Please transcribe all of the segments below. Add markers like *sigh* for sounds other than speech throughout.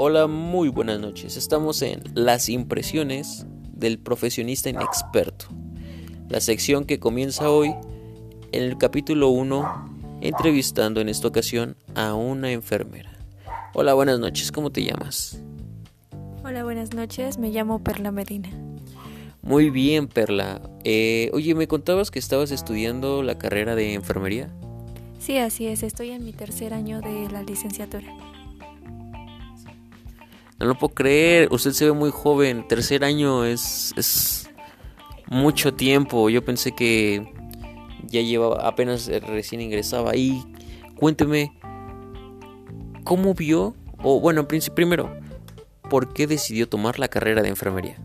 Hola, muy buenas noches. Estamos en Las impresiones del profesionista inexperto. La sección que comienza hoy en el capítulo 1, entrevistando en esta ocasión a una enfermera. Hola, buenas noches. ¿Cómo te llamas? Hola, buenas noches. Me llamo Perla Medina. Muy bien, Perla. Eh, oye, ¿me contabas que estabas estudiando la carrera de enfermería? Sí, así es. Estoy en mi tercer año de la licenciatura. No lo puedo creer. Usted se ve muy joven. Tercer año es, es mucho tiempo. Yo pensé que ya llevaba, apenas recién ingresaba. Y cuénteme, ¿cómo vio? O bueno, primero, ¿por qué decidió tomar la carrera de enfermería?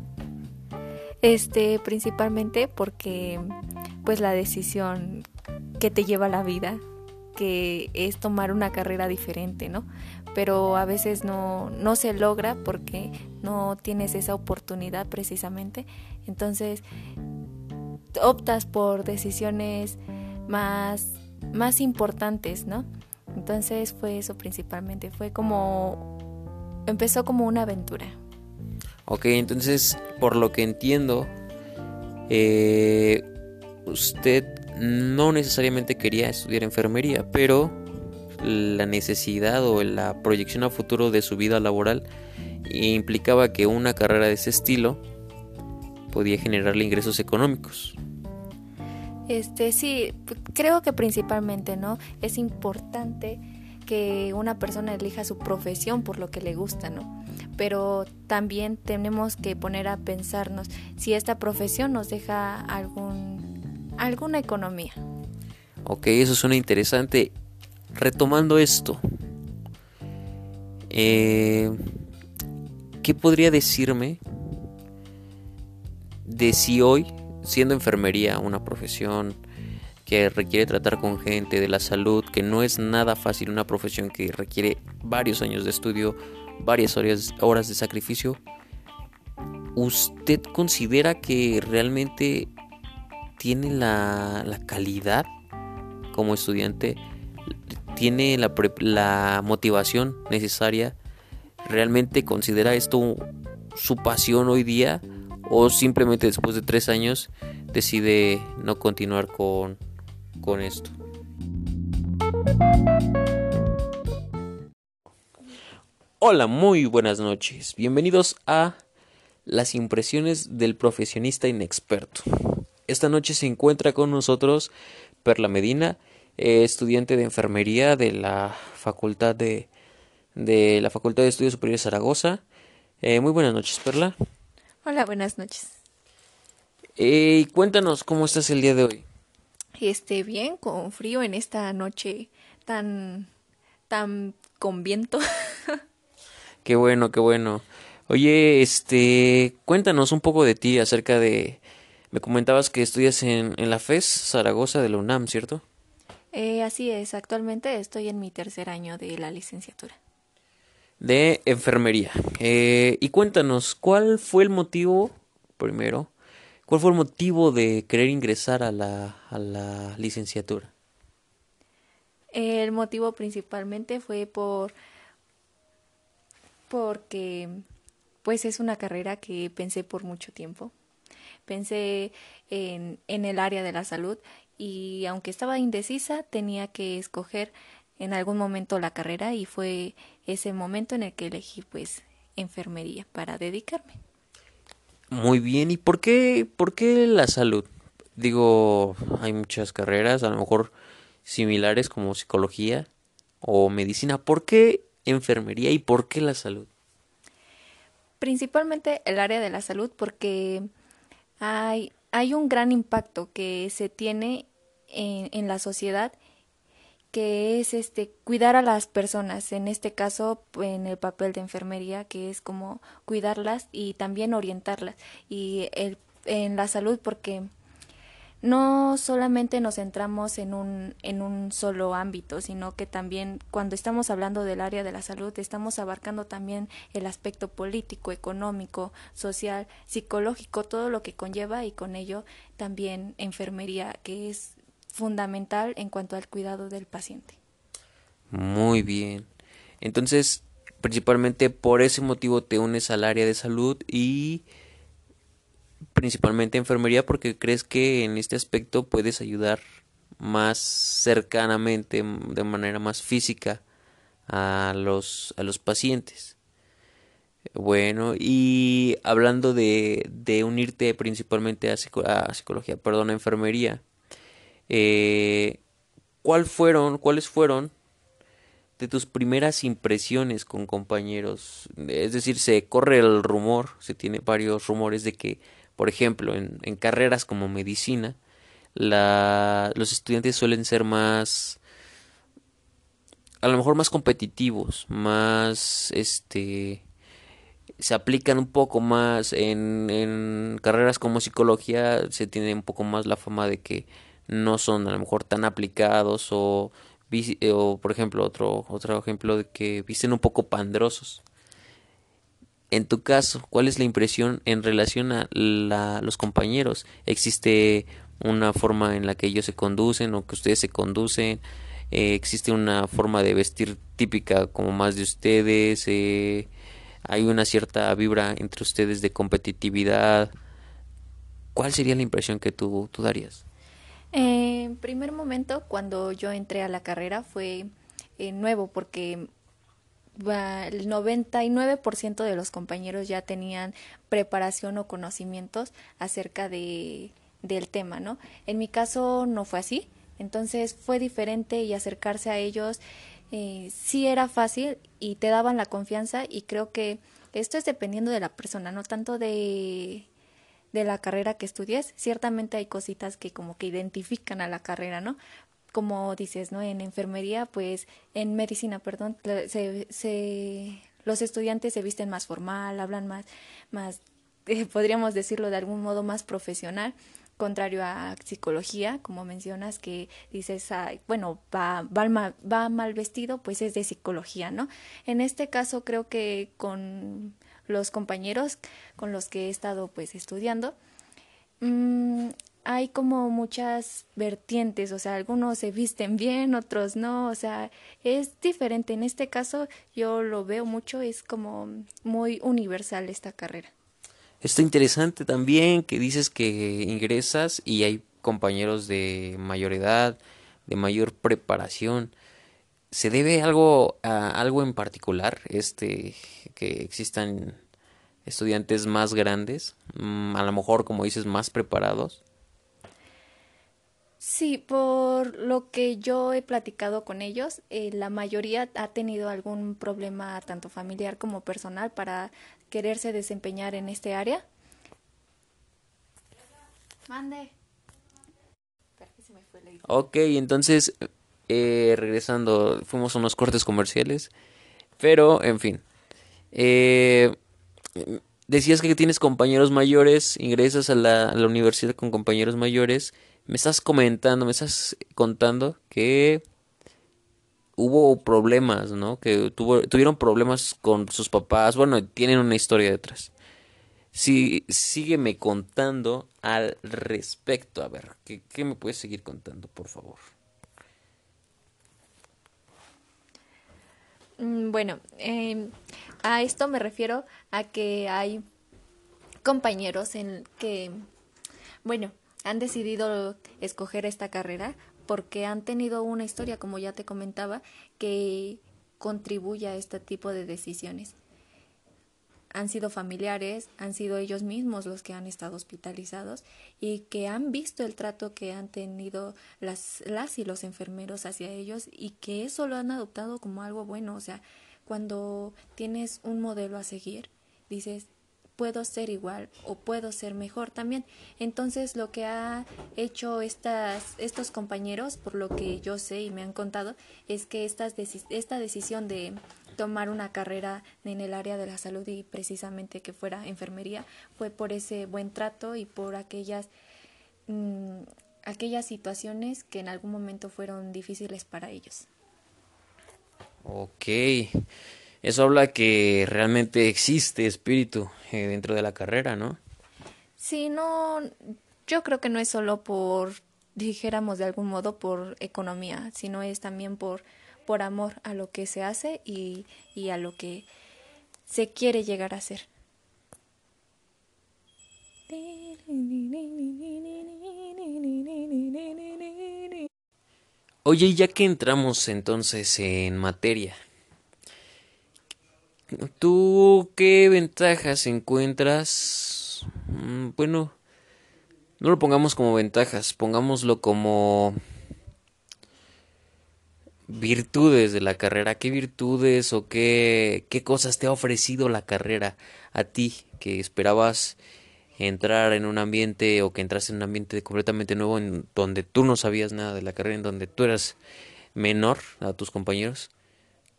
Este, principalmente porque pues la decisión que te lleva a la vida, que es tomar una carrera diferente, ¿no? Pero a veces no, no se logra porque no tienes esa oportunidad precisamente. Entonces, optas por decisiones más, más importantes, ¿no? Entonces fue eso principalmente, fue como, empezó como una aventura. Ok, entonces, por lo que entiendo, eh, usted no necesariamente quería estudiar enfermería, pero la necesidad o la proyección a futuro de su vida laboral implicaba que una carrera de ese estilo podía generarle ingresos económicos. Este sí, creo que principalmente, ¿no? Es importante que una persona elija su profesión por lo que le gusta, ¿no? Pero también tenemos que poner a pensarnos si esta profesión nos deja algún alguna economía. Ok, eso suena interesante. Retomando esto, eh, ¿qué podría decirme de si hoy, siendo enfermería una profesión que requiere tratar con gente de la salud, que no es nada fácil, una profesión que requiere varios años de estudio, varias horas, de sacrificio, ¿usted considera que realmente tiene la, la calidad como estudiante? ¿Tiene la, la motivación necesaria? ¿Realmente considera esto su pasión hoy día? ¿O simplemente después de tres años decide no continuar con, con esto? Hola, muy buenas noches. Bienvenidos a las impresiones del profesionista inexperto. Esta noche se encuentra con nosotros Perla Medina, eh, estudiante de enfermería de la Facultad de, de la Facultad de Estudios Superiores Zaragoza. Eh, muy buenas noches, Perla. Hola, buenas noches. Eh, cuéntanos cómo estás el día de hoy. Este, bien, con frío en esta noche tan, tan con viento. *laughs* qué bueno, qué bueno. Oye, este, cuéntanos un poco de ti acerca de, me comentabas que estudias en, en la FES Zaragoza de la UNAM, ¿cierto? Eh, así es, actualmente estoy en mi tercer año de la licenciatura. De enfermería. Eh, y cuéntanos, ¿cuál fue el motivo, primero, cuál fue el motivo de querer ingresar a la, a la licenciatura? El motivo principalmente fue por porque pues es una carrera que pensé por mucho tiempo. Pensé en, en el área de la salud y aunque estaba indecisa tenía que escoger en algún momento la carrera y fue ese momento en el que elegí pues enfermería para dedicarme. Muy bien, ¿y por qué por qué la salud? Digo, hay muchas carreras, a lo mejor similares como psicología o medicina. ¿Por qué enfermería y por qué la salud? Principalmente el área de la salud porque hay, hay un gran impacto que se tiene en, la sociedad que es este cuidar a las personas, en este caso en el papel de enfermería, que es como cuidarlas y también orientarlas. Y el, en la salud porque no solamente nos centramos en un, en un solo ámbito, sino que también cuando estamos hablando del área de la salud estamos abarcando también el aspecto político, económico, social, psicológico, todo lo que conlleva y con ello también enfermería, que es fundamental en cuanto al cuidado del paciente. Muy bien. Entonces, principalmente por ese motivo te unes al área de salud y principalmente enfermería porque crees que en este aspecto puedes ayudar más cercanamente, de manera más física a los, a los pacientes. Bueno, y hablando de, de unirte principalmente a, a, psicología, perdón, a enfermería, eh, ¿cuál fueron, ¿cuáles fueron de tus primeras impresiones con compañeros? Es decir, se corre el rumor, se tiene varios rumores de que, por ejemplo, en, carreras como medicina, los estudiantes suelen ser más a lo mejor más competitivos, más este se aplican un poco más en carreras como psicología se tiene un poco más la fama de que no son a lo mejor tan aplicados o, o por ejemplo otro otro ejemplo de que visten un poco pandrosos en tu caso cuál es la impresión en relación a la, los compañeros existe una forma en la que ellos se conducen o que ustedes se conducen. Eh, existe una forma de vestir típica como más de ustedes. Eh, hay una cierta vibra entre ustedes de competitividad. ¿Cuál sería la impresión que tú, tú darías? En primer momento, cuando yo entré a la carrera, fue eh, nuevo porque el 99% de los compañeros ya tenían preparación o conocimientos acerca de del tema, ¿no? En mi caso no fue así, entonces fue diferente y acercarse a ellos eh, sí era fácil y te daban la confianza y creo que esto es dependiendo de la persona, no tanto de de la carrera que estudies, ciertamente hay cositas que como que identifican a la carrera, ¿no? Como dices, ¿no? En enfermería, pues en medicina, perdón, se, se los estudiantes se visten más formal, hablan más, más, eh, podríamos decirlo de algún modo más profesional contrario a psicología, como mencionas, que dices, bueno, va, va, va mal vestido, pues es de psicología, ¿no? En este caso creo que con los compañeros con los que he estado pues estudiando, mmm, hay como muchas vertientes, o sea, algunos se visten bien, otros no, o sea, es diferente. En este caso yo lo veo mucho, es como muy universal esta carrera. Está interesante también que dices que ingresas y hay compañeros de mayor edad, de mayor preparación. ¿Se debe algo a algo en particular este que existan estudiantes más grandes, mm, a lo mejor como dices más preparados? Sí, por lo que yo he platicado con ellos, eh, la mayoría ha tenido algún problema tanto familiar como personal para quererse desempeñar en este área. Mande. Ok, entonces, eh, regresando, fuimos a unos cortes comerciales, pero, en fin. Eh, decías que tienes compañeros mayores, ingresas a la, universidad con compañeros mayores. Me estás comentando, me estás contando que hubo problemas, ¿no? Que tuvieron problemas con sus papás. Bueno, tienen una historia detrás. Sí, sígueme contando al respecto. A ver, ¿qué, qué me puedes seguir contando, por favor? Mm, bueno, eh, a esto me refiero a que hay compañeros en que, bueno, han decidido escoger esta carrera porque han tenido una historia, como ya te comentaba, que contribuye a este tipo de decisiones. Han sido familiares, han sido ellos mismos los que han estado hospitalizados y que han visto el trato que han tenido las, las y los enfermeros hacia ellos y que eso lo han adoptado como algo bueno. O sea, cuando tienes un modelo a seguir, dices, puedo ser igual o puedo ser mejor también. Entonces lo que ha hecho estas, estos compañeros, por lo que yo sé y me han contado, es que estas esta decisión de tomar una carrera en el área de la salud y precisamente que fuera enfermería fue por ese buen trato y por aquellas mm, aquellas situaciones que en algún momento fueron difíciles para ellos. Ok. Eso habla que realmente existe espíritu eh, dentro de la carrera, ¿no? Sí, no, yo creo que no es solo por, dijéramos de algún modo, por economía, sino es también por, por amor a lo que se hace y, y a lo que se quiere llegar a ser. Oye, ya que entramos entonces en materia, ¿tú qué ventajas encuentras? Mm, bueno, no lo pongamos como ventajas, pongámoslo como virtudes de la carrera. ¿Qué virtudes o qué, qué cosas te ha ofrecido la carrera a ti que esperabas entrar en un ambiente o que entraste en un ambiente completamente nuevo en donde tú no sabías nada de la carrera, en donde tú eras menor a tus compañeros.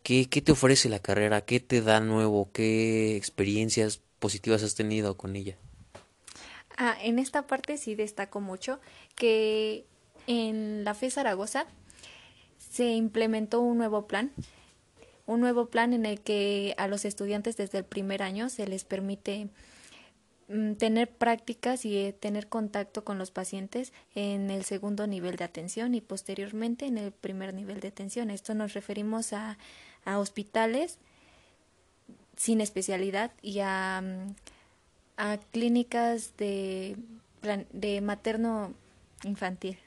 ¿Qué, qué te ofrece la carrera? ¿Qué te da nuevo? ¿Qué experiencias positivas has tenido con ella? Ah, en esta parte sí destaco mucho que en la FE Zaragoza se implementó un nuevo plan, un nuevo plan en el que a los estudiantes desde el primer año se les permite tener prácticas y eh, tener contacto con los pacientes en el segundo nivel de atención y posteriormente en el primer nivel de atención. Esto nos referimos a, a hospitales sin especialidad y a, mm, a clínicas de, de materno infantil.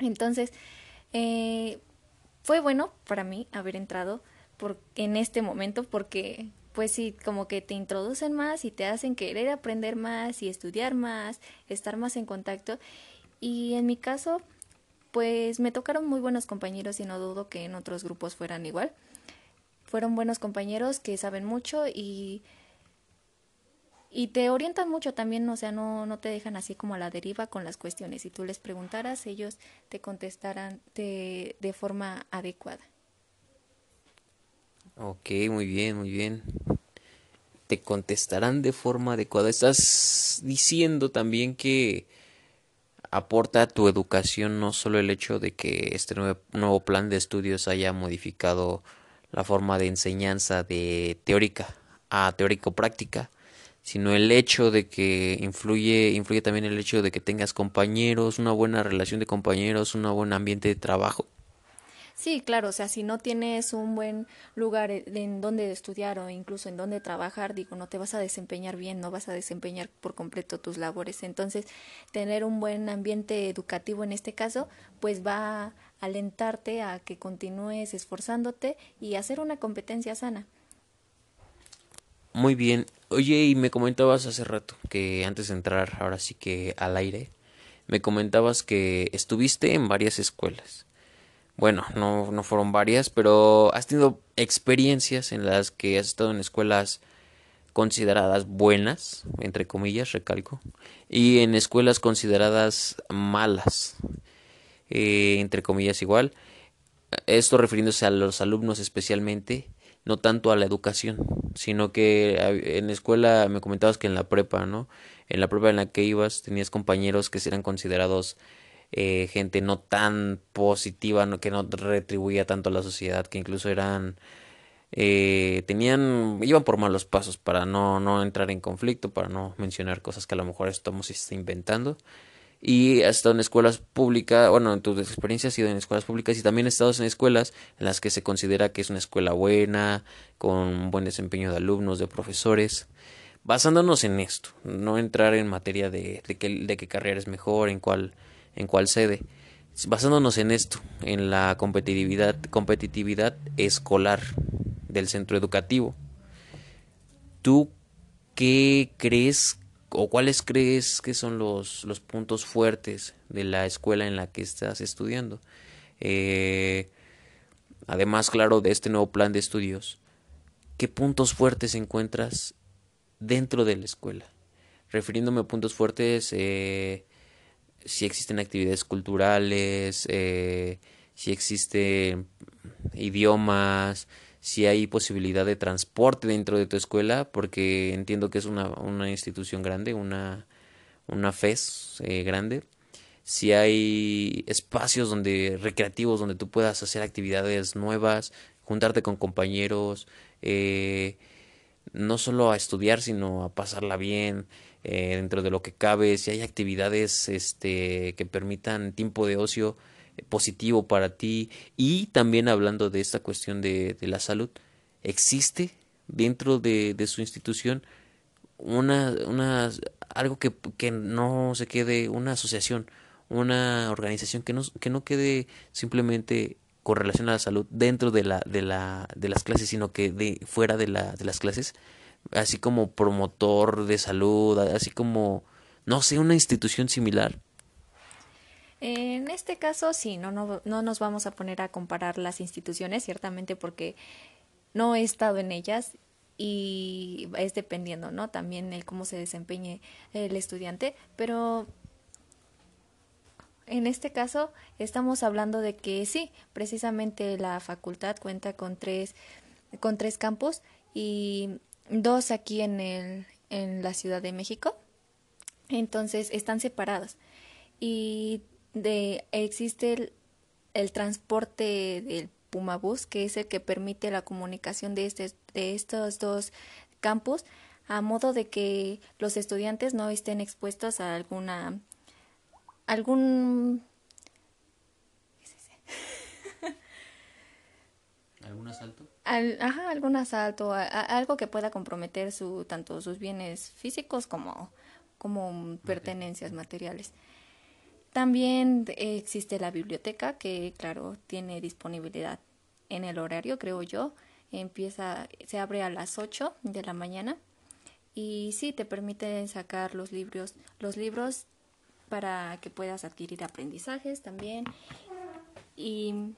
Entonces, eh, fue bueno para mí haber entrado por, en este momento porque pues sí, como que te introducen más y te hacen querer aprender más y estudiar más, estar más en contacto. Y en mi caso, pues me tocaron muy buenos compañeros y no dudo que en otros grupos fueran igual. Fueron buenos compañeros que saben mucho y, y te orientan mucho también, o sea, no, no te dejan así como a la deriva con las cuestiones. Si tú les preguntaras, ellos te contestarán de, de forma adecuada. Ok, muy bien, muy bien. Te contestarán de forma adecuada. Estás diciendo también que aporta a tu educación no solo el hecho de que este nuevo, plan de estudios haya modificado la forma de enseñanza de teórica a teórico-práctica, sino el hecho de que influye, influye también el hecho de que tengas compañeros, una buena relación de compañeros, un buen ambiente de trabajo. Sí, claro, o sea, si no tienes un buen lugar en donde estudiar o incluso en donde trabajar, digo, no te vas a desempeñar bien, no vas a desempeñar por completo tus labores. Entonces, tener un buen ambiente educativo en este caso, pues va a alentarte a que continúes esforzándote y hacer una competencia sana. Muy bien. Oye, y me comentabas hace rato que antes de entrar, ahora sí que al aire, me comentabas que estuviste en varias escuelas bueno, no, no fueron varias, pero has tenido experiencias en las que has estado en escuelas consideradas buenas, entre comillas, recalco, y en escuelas consideradas malas, eh, entre comillas igual. Esto refiriéndose a los alumnos especialmente, no tanto a la educación, sino que en la escuela me comentabas que en la prepa, ¿no? En la prepa en la que ibas tenías compañeros que eran considerados eh, gente no tan positiva, no, que no retribuía tanto a la sociedad, que incluso eran, eh, tenían, iban por malos pasos para no, no entrar en conflicto, para no mencionar cosas que a lo mejor estamos inventando. Y has estado en escuelas públicas, bueno, en tu experiencia has sido en escuelas públicas y también has estado en escuelas en las que se considera que es una escuela buena, con un buen desempeño de alumnos, de profesores basándonos en esto, no entrar en materia de, qué, de qué carrera es mejor, en cuál en cuál sede. Basándonos en esto, en la competitividad, competitividad escolar del centro educativo, ¿tú qué crees o cuáles crees que son los, los puntos fuertes de la escuela en la que estás estudiando? Eh, además, claro, de este nuevo plan de estudios, ¿qué puntos fuertes encuentras dentro de la escuela? Refiriéndome a puntos fuertes, eh, si existen actividades culturales, eh, si existen idiomas, si hay posibilidad de transporte dentro de tu escuela, porque entiendo que es una, una institución grande, una, una FES eh, grande. Si hay espacios donde recreativos donde tú puedas hacer actividades nuevas, juntarte con compañeros, eh, no solo a estudiar, sino a pasarla bien, eh, dentro de lo que cabe, si hay actividades este, que permitan tiempo de ocio positivo para ti. Y también hablando de esta cuestión de, la salud existe dentro de, de su institución una, una algo que, que no se quede una asociación una organización que no, que no quede simplemente con relación a la salud dentro de la de la de las clases sino que de fuera de la de las clases así como promotor de salud así como no sé una institución similar en este caso, sí, no, no, no nos vamos a poner a comparar las instituciones, ciertamente porque no he estado en ellas y es dependiendo, ¿no? También el cómo se desempeñe el estudiante, pero en este caso estamos hablando de que sí, precisamente la facultad cuenta con tres, con tres campus y dos aquí en, el, en la Ciudad de México. Entonces están separados. Y de existe el, transporte del Pumabus, que es el que permite la comunicación de, este, de estos dos campus, a modo de que los estudiantes no estén expuestos a alguna algún algún asalto ajá algún asalto algo que pueda comprometer su tanto sus bienes físicos como como pertenencias materiales también existe la biblioteca que, claro, tiene disponibilidad en el horario, creo yo. Empieza, se abre a las 8 de la mañana y sí te permite sacar los libros, los libros para que puedas adquirir aprendizajes también. Y,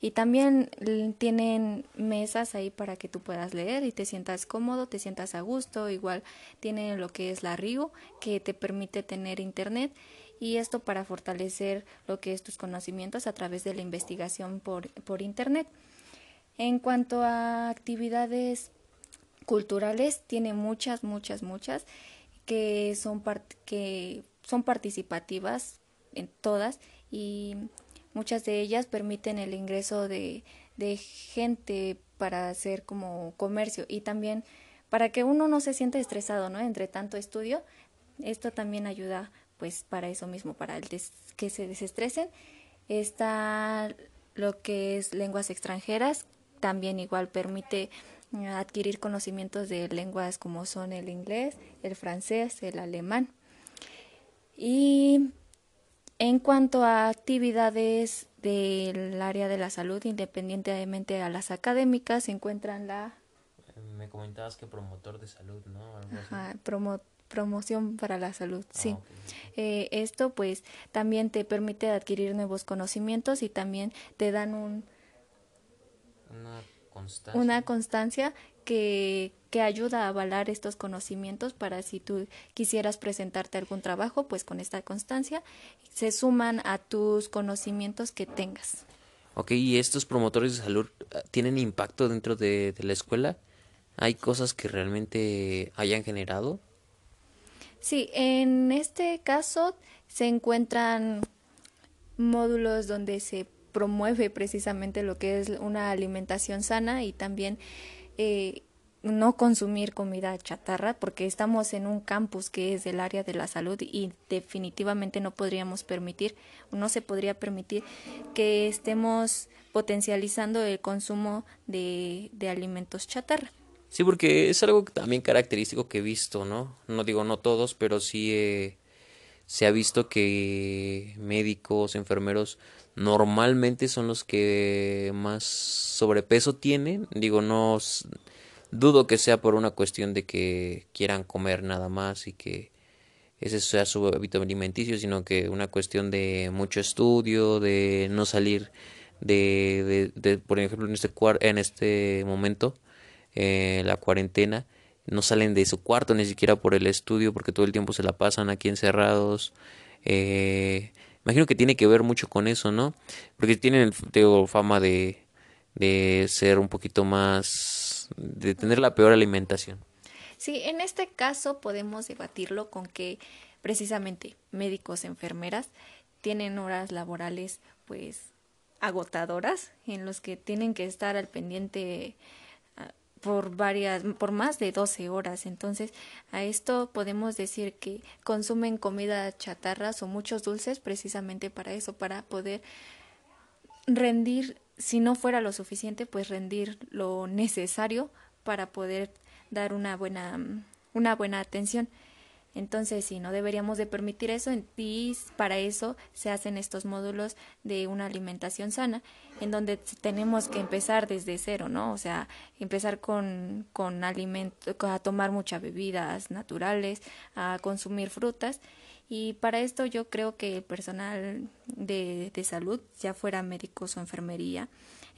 y también tienen mesas ahí para que tú puedas leer y te sientas cómodo, te sientas a gusto. Igual tienen lo que es la RIU, que te permite tener internet y esto para fortalecer lo que es tus conocimientos a través de la investigación por, por Internet. En cuanto a actividades culturales, tiene muchas, muchas, muchas que son, que son participativas en todas y muchas de ellas permiten el ingreso de, de gente para hacer como comercio y también para que uno no se sienta estresado, ¿no? Entre tanto estudio, esto también ayuda pues para eso mismo, para el que se desestresen. Está lo que es lenguas extranjeras, también igual permite adquirir conocimientos de lenguas como son el inglés, el francés, el alemán. Y en cuanto a actividades del área de la salud, independientemente a las académicas, se encuentran la... Me comentabas que promotor de salud, ¿no? Ajá, promoción para la salud, ah, sí. Eh, esto pues también te permite adquirir nuevos conocimientos y también te dan un, una constancia, una constancia que, que ayuda a avalar estos conocimientos para si tú quisieras presentarte algún trabajo, pues con esta constancia se suman a tus conocimientos que tengas. Ok, ¿y estos promotores de salud ah, tienen impacto dentro de, de la escuela? ¿Hay cosas que realmente hayan generado? Sí, en este caso se encuentran módulos donde se promueve precisamente lo que es una alimentación sana y también eh, no consumir comida chatarra porque estamos en un campus que es del área de la salud y definitivamente no podríamos permitir, no se podría permitir que estemos potencializando el consumo de, alimentos chatarra. Sí, porque es algo también característico que he visto, ¿no? No digo no todos, pero sí se ha visto que médicos, enfermeros, normalmente son los que más sobrepeso tienen. Digo, no dudo que sea por una cuestión de que quieran comer nada más y que ese sea su hábito alimenticio, sino que una cuestión de mucho estudio, de no salir de, de, de por ejemplo, en este, en este momento eh, la cuarentena, no salen de su cuarto ni siquiera por el estudio porque todo el tiempo se la pasan aquí encerrados. Eh, imagino que tiene que ver mucho con eso, ¿no? Porque tienen tengo, fama de, de ser un poquito más, de tener la peor alimentación. Sí, en este caso podemos debatirlo con que precisamente médicos, enfermeras tienen horas laborales pues agotadoras en los que tienen que estar al pendiente por varias por más de 12 horas. Entonces, a esto podemos decir que consumen comida chatarras o muchos dulces precisamente para eso, para poder rendir, si no fuera lo suficiente, pues rendir lo necesario para poder dar una buena una buena atención. Entonces, sí, no deberíamos de permitir eso y para eso se hacen estos módulos de una alimentación sana, en donde tenemos que empezar desde cero, ¿no? O sea, empezar con, con alimento, a tomar muchas bebidas naturales, a consumir frutas. Y para esto yo creo que el personal de, de salud, ya fuera médicos o enfermería,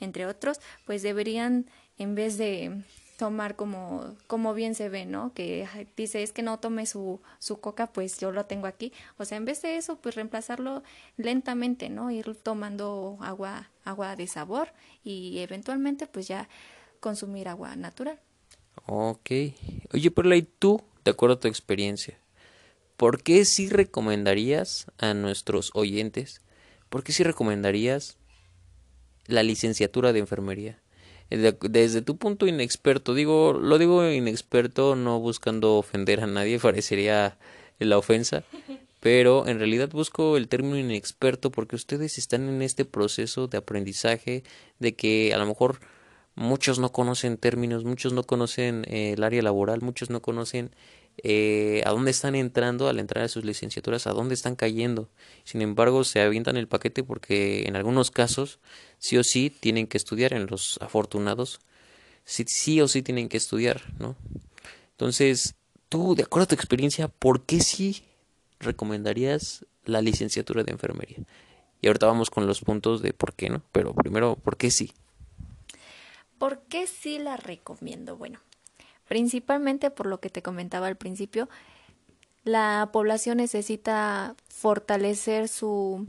entre otros, pues deberían, en vez de tomar como, como bien se ve, ¿no? Que dice, es que no tome su, su coca, pues yo lo tengo aquí. O sea, en vez de eso, pues reemplazarlo lentamente, ¿no? Ir tomando agua, agua de sabor y eventualmente, pues ya consumir agua natural. Ok. Oye, Perla, ¿y tú, de acuerdo a tu experiencia, por qué sí recomendarías a nuestros oyentes, por qué sí recomendarías la licenciatura de enfermería? Desde tu punto inexperto, digo, lo digo inexperto no buscando ofender a nadie, *laughs* parecería la ofensa, pero en realidad busco el término inexperto porque ustedes están en este proceso de aprendizaje, de que a lo mejor muchos no conocen términos, muchos no conocen eh, el área laboral, muchos no conocen eh, a dónde están entrando al entrar a sus licenciaturas, a dónde están cayendo. Sin embargo, se avientan el paquete porque en algunos casos sí o sí tienen que estudiar, en los afortunados sí, sí o sí tienen que estudiar, ¿no? Entonces, tú, de acuerdo a tu experiencia, ¿por qué sí recomendarías la licenciatura de enfermería? Y ahorita vamos con los puntos de por qué, ¿no? Pero primero, ¿por qué sí? ¿Por qué sí la recomiendo? Bueno, principalmente por lo que te comentaba al principio, la población necesita fortalecer su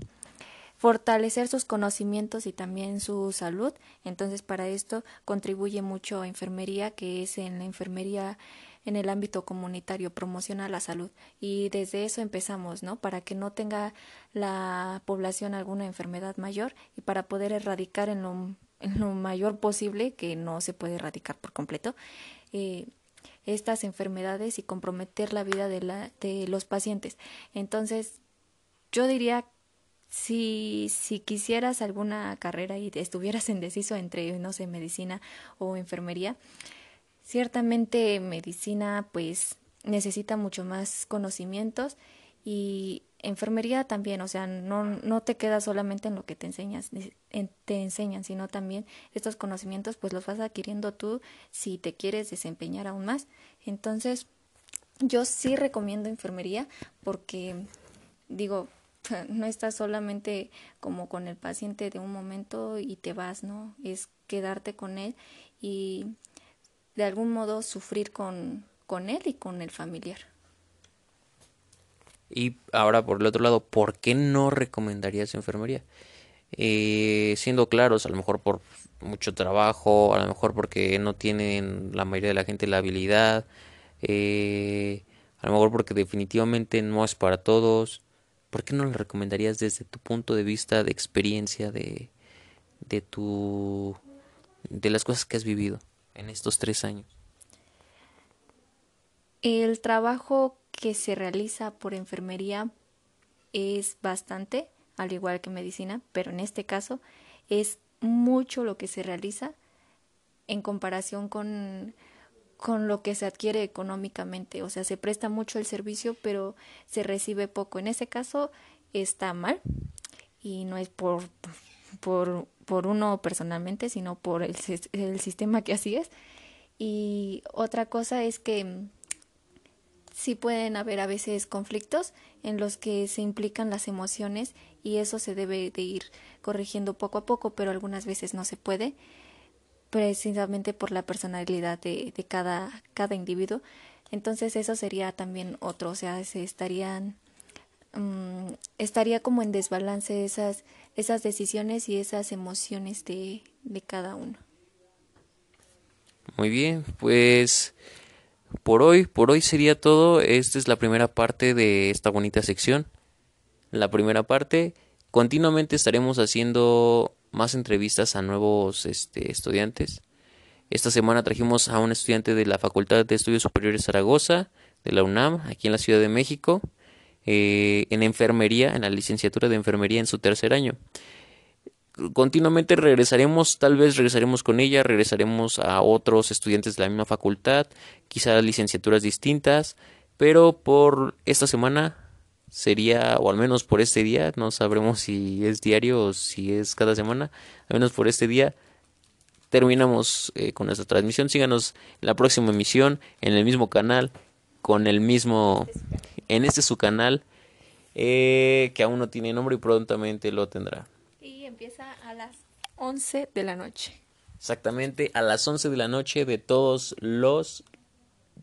fortalecer sus conocimientos y también su salud. Entonces, para esto contribuye mucho enfermería, que es en la enfermería en el ámbito comunitario, promociona la salud. Y desde eso empezamos, ¿no? Para que no tenga la población alguna enfermedad mayor y para poder erradicar en lo, en lo mayor posible, que no se puede erradicar por completo, eh, estas enfermedades y comprometer la vida de, la, de los pacientes. Entonces, yo diría, si, si quisieras alguna carrera y estuvieras *laughs* indeciso entre, no sé, medicina o enfermería, ciertamente medicina pues necesita mucho más conocimientos y enfermería también, o sea, no, no te quedas solamente en lo que te enseñas, te enseñan, sino también estos conocimientos pues los vas adquiriendo tú si te quieres desempeñar aún más. Entonces, yo sí recomiendo enfermería porque digo, *laughs* no estás solamente como con el paciente de un momento y te vas, ¿no? Es quedarte con él y de algún modo sufrir con, con él y con el familiar. Y ahora por el otro lado, ¿por qué no recomendarías enfermería? Eh, siendo claros, a lo mejor por mucho trabajo, a lo mejor porque no tienen la mayoría de la gente la habilidad, eh, a lo mejor porque definitivamente no es para todos. ¿Por qué no lo recomendarías desde tu punto de vista de experiencia de, de tu de las cosas que has vivido en estos tres años? El trabajo que se realiza por enfermería es bastante, al igual que medicina, pero en este caso es mucho lo que se realiza en comparación con, con lo que se adquiere económicamente. O sea, se presta mucho el servicio, pero se recibe poco. En ese caso está mal y no es por, por, por uno personalmente, sino por el, el sistema que así es. Y otra cosa es que sí pueden haber a veces conflictos en los que se implican las emociones y eso se debe de ir corrigiendo poco a poco, pero algunas veces no se puede, precisamente por la personalidad de, de cada, cada individuo. Entonces eso sería también otro, o sea, se estarían mm, estaría como en desbalance esas, esas decisiones y esas emociones de, de cada uno. Muy bien, pues por hoy, por hoy sería todo. Esta es la primera parte de esta bonita sección. La primera parte, continuamente estaremos haciendo más entrevistas a nuevos este, estudiantes. Esta semana trajimos a un estudiante de la Facultad de Estudios Superiores Zaragoza, de la UNAM, aquí en la Ciudad de México, eh, en enfermería, en la licenciatura de enfermería en su tercer año. Continuamente regresaremos, tal vez regresaremos con ella, regresaremos a otros estudiantes de la misma facultad, quizás licenciaturas distintas, pero por esta semana sería, o al menos por este día, no sabremos si es diario o si es cada semana, al menos por este día, terminamos eh, con nuestra transmisión. Síganos en la próxima emisión, en el mismo canal, con el mismo, en este su canal, eh, que aún no tiene nombre y prontamente lo tendrá. Empieza a las 11 de la noche. Exactamente, a las 11 de la noche de todos los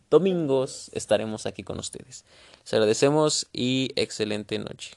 domingos estaremos aquí con ustedes. Les agradecemos y excelente noche.